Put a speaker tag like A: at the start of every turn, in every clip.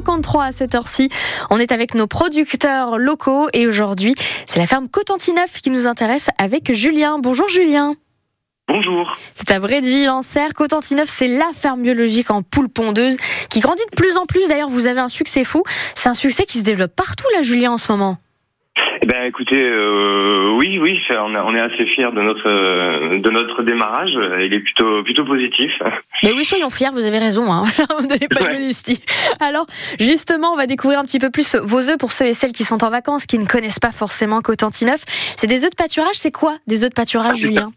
A: 7h53 à cette heure-ci. On est avec nos producteurs locaux et aujourd'hui, c'est la ferme Cotentinef qui nous intéresse avec Julien. Bonjour Julien.
B: Bonjour.
A: C'est à Bretteville en Serre. Cotentinef, c'est la ferme biologique en poule pondeuse qui grandit de plus en plus. D'ailleurs, vous avez un succès fou. C'est un succès qui se développe partout là, Julien, en ce moment.
B: Eh ben, écoutez, euh, oui, oui, on, est assez fiers de notre euh, de notre démarrage. Il est plutôt plutôt positif.
A: Mais oui, soyons fiers. Vous avez raison. Hein. vous n'avez pas de modestie. Alors, justement, on va découvrir un petit peu plus vos œufs pour ceux et celles qui sont en vacances, qui ne connaissent pas forcément Cotentinef. C'est des œufs de pâturage. C'est quoi des œufs de pâturage, ah, Julien?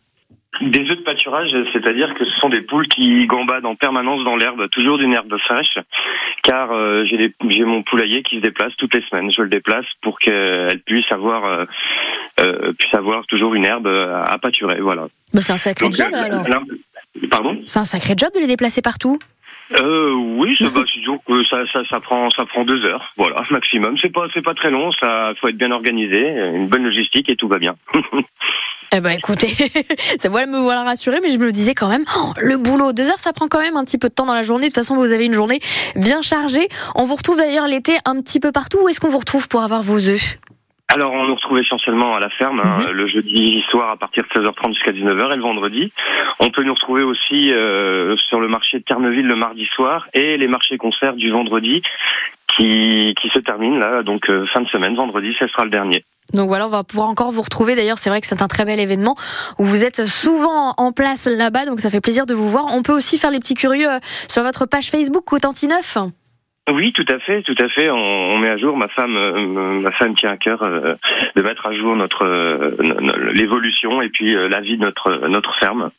B: Des œufs de pâturage, c'est-à-dire que ce sont des poules qui gambadent en permanence dans l'herbe, toujours d'une herbe fraîche, car euh, j'ai mon poulailler qui se déplace toutes les semaines. Je le déplace pour qu'elle puisse avoir euh, euh, puisse avoir toujours une herbe à pâturer. Voilà.
A: c'est un sacré job alors.
B: Pardon?
A: C'est un sacré job de les déplacer partout.
B: Euh, oui, ça, bah, que ça, ça, ça, prend, ça prend deux heures, voilà, maximum. C'est pas, c'est pas très long. Ça, faut être bien organisé, une bonne logistique et tout va bien.
A: Eh ben écoutez, ça voilà me voilà rassuré, mais je me le disais quand même, oh, le boulot, deux heures, ça prend quand même un petit peu de temps dans la journée. De toute façon, vous avez une journée bien chargée. On vous retrouve d'ailleurs l'été un petit peu partout. Où est-ce qu'on vous retrouve pour avoir vos œufs?
B: Alors, on nous retrouve essentiellement à la ferme, hein, mhm. le jeudi soir à partir de 16h30 jusqu'à 19h et le vendredi. On peut nous retrouver aussi euh, sur le marché de Terneville le mardi soir et les marchés concerts du vendredi qui, qui se terminent là, donc euh, fin de semaine, vendredi, ce sera le dernier.
A: Donc voilà, on va pouvoir encore vous retrouver. D'ailleurs, c'est vrai que c'est un très bel événement où vous êtes souvent en place là-bas, donc ça fait plaisir de vous voir. On peut aussi faire les petits curieux euh, sur votre page Facebook Cotentinef.
B: Oui, tout à fait, tout à fait. On, met à jour. Ma femme, euh, ma femme tient à cœur euh, de mettre à jour notre l'évolution et puis la vie de notre notre ferme.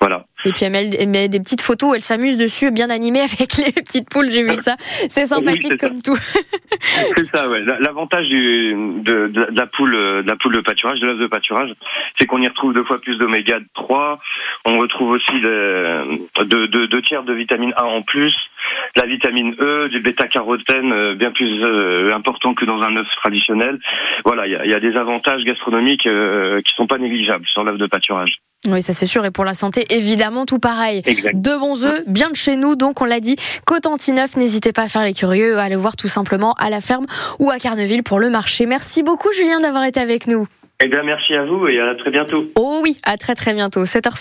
B: Voilà.
A: Et puis elle met, des petites photos, elle s'amuse dessus, bien animée avec les petites poules, j'ai vu ça. C'est sympathique comme tout.
B: c'est ça, ouais. L'avantage de, de, la poule, de la poule de pâturage, de l'œuf de pâturage, c'est qu'on y retrouve deux fois plus d'oméga 3. On retrouve aussi deux tiers de vitamine A en plus, la vitamine E, du bêta-carotène euh, bien plus euh, important que dans un œuf traditionnel. Voilà, il y, a, des avantages gastronomiques euh, qui sont pas négligeables sur l'œuf de pâturage.
A: Oui, ça c'est sûr. Et pour la santé, évidemment, tout pareil.
B: Exact.
A: De bons œufs, bien de chez nous. Donc, on l'a dit, Cotentinef, n'hésitez pas à faire les curieux, à aller voir tout simplement à la ferme ou à Carneville pour le marché. Merci beaucoup, Julien, d'avoir été avec nous.
B: Eh bien, merci à vous et à très bientôt.
A: Oh oui, à très très bientôt. 7h